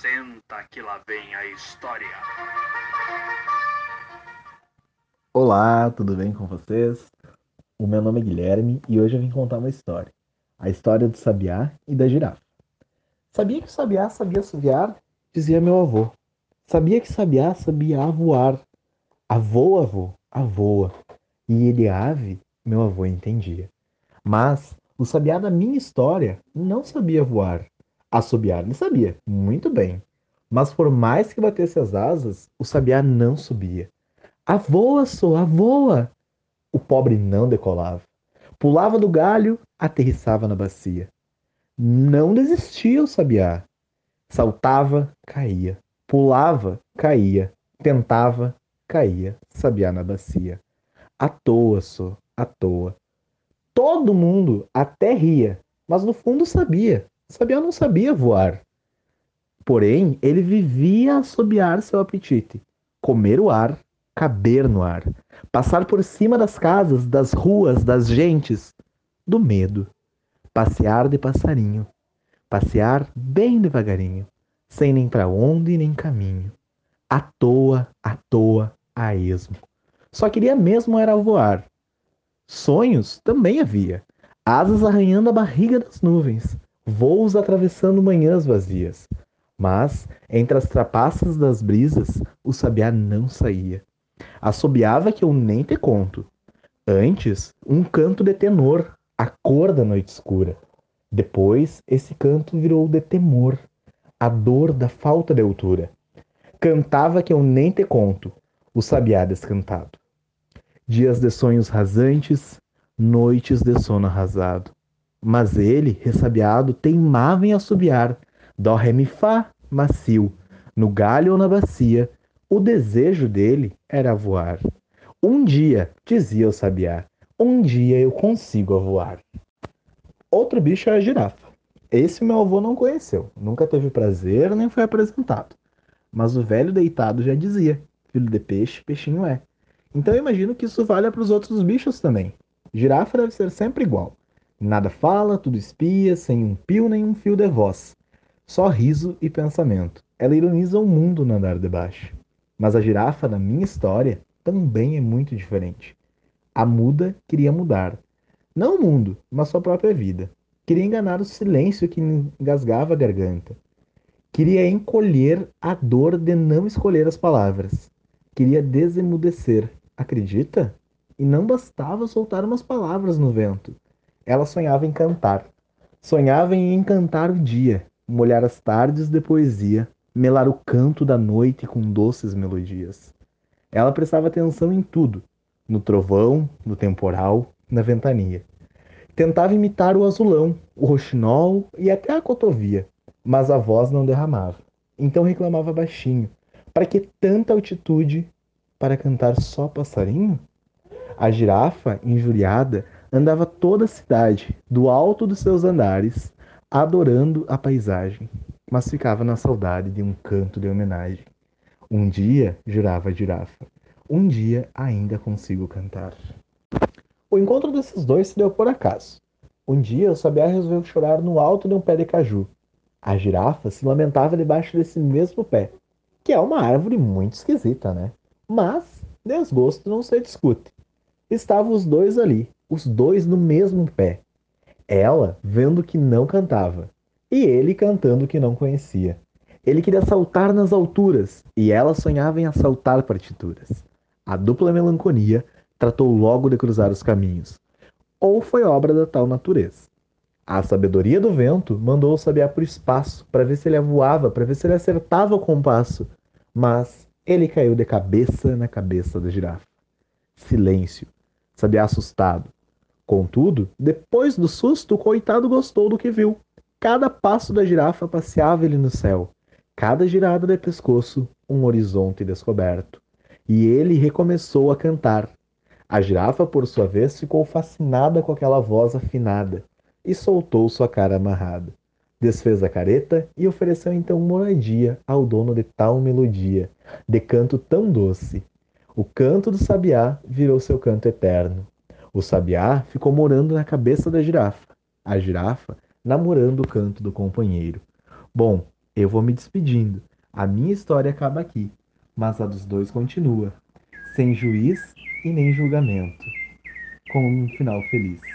Senta que lá vem a história. Olá, tudo bem com vocês? O meu nome é Guilherme e hoje eu vim contar uma história. A história do sabiá e da girafa. Sabia que o sabiá sabia assoviar? Dizia meu avô. Sabia que sabiá sabia voar? Avô, avô, avoa. E ele, ave, meu avô entendia. Mas o sabiá da minha história não sabia voar. Assobiar ele sabia, muito bem. Mas por mais que batesse as asas, o sabiá não subia. Avoa, só, avoa! O pobre não decolava. Pulava do galho, aterrissava na bacia. Não desistia o sabiá. Saltava, caía. Pulava, caía. Tentava, caía. Sabiá na bacia. À toa, só, à toa. Todo mundo até ria, mas no fundo sabia. Sabiá não sabia voar. Porém, ele vivia a assobiar seu apetite, comer o ar, caber no ar, passar por cima das casas, das ruas, das gentes, do medo, passear de passarinho, passear bem devagarinho, sem nem para onde nem caminho, à toa, à toa, a esmo. Só queria mesmo era voar, Sonhos também havia. Asas arranhando a barriga das nuvens, voos atravessando manhãs vazias. Mas, entre as trapaças das brisas, o sabiá não saía. Assobiava que eu nem te conto. Antes, um canto de tenor, a cor da noite escura. Depois, esse canto virou de temor, a dor da falta de altura. Cantava que eu nem te conto, o sabiá descantado dias de sonhos rasantes, noites de sono arrasado. Mas ele, ressabiado, teimava em assobiar, dó ré mi fá, macio, no galho ou na bacia, o desejo dele era voar. Um dia, dizia o sabiá, um dia eu consigo voar. Outro bicho é a girafa. Esse meu avô não conheceu, nunca teve prazer nem foi apresentado. Mas o velho deitado já dizia: filho de peixe, peixinho é. Então eu imagino que isso valha para os outros bichos também. Girafa deve ser sempre igual. Nada fala, tudo espia, sem um pio nem um fio de voz. Só riso e pensamento. Ela ironiza o mundo no andar de baixo. Mas a girafa da minha história também é muito diferente. A muda queria mudar. Não o mundo, mas sua própria vida. Queria enganar o silêncio que engasgava a garganta. Queria encolher a dor de não escolher as palavras. Queria desemudecer Acredita? E não bastava soltar umas palavras no vento. Ela sonhava em cantar. Sonhava em encantar o dia, molhar as tardes de poesia, melar o canto da noite com doces melodias. Ela prestava atenção em tudo, no trovão, no temporal, na ventania. Tentava imitar o azulão, o roxinol e até a cotovia, mas a voz não derramava. Então reclamava baixinho. Para que tanta altitude para cantar só passarinho? A girafa, injuriada, andava toda a cidade, do alto dos seus andares, adorando a paisagem, mas ficava na saudade de um canto de homenagem. Um dia, jurava a girafa, um dia ainda consigo cantar. O encontro desses dois se deu por acaso. Um dia, o sabiá resolveu chorar no alto de um pé de caju. A girafa se lamentava debaixo desse mesmo pé, que é uma árvore muito esquisita, né? Mas desgosto não se discute. Estavam os dois ali, os dois no mesmo pé. Ela vendo que não cantava, e ele cantando que não conhecia. Ele queria saltar nas alturas, e ela sonhava em assaltar partituras. A dupla melancolia tratou logo de cruzar os caminhos. Ou foi obra da tal natureza. A sabedoria do vento mandou o sabiá para o espaço para ver se ele voava, para ver se ele acertava o compasso. Mas ele caiu de cabeça na cabeça da girafa. Silêncio. Sabia assustado. Contudo, depois do susto, o coitado gostou do que viu. Cada passo da girafa passeava ele no céu. Cada girada de pescoço, um horizonte descoberto. E ele recomeçou a cantar. A girafa, por sua vez, ficou fascinada com aquela voz afinada e soltou sua cara amarrada. Desfez a careta e ofereceu então moradia ao dono de tal melodia, de canto tão doce. O canto do sabiá virou seu canto eterno. O sabiá ficou morando na cabeça da girafa, a girafa namorando o canto do companheiro. Bom, Eu vou me despedindo. A minha história acaba aqui, mas a dos dois continua, sem juiz e nem julgamento, com um final feliz.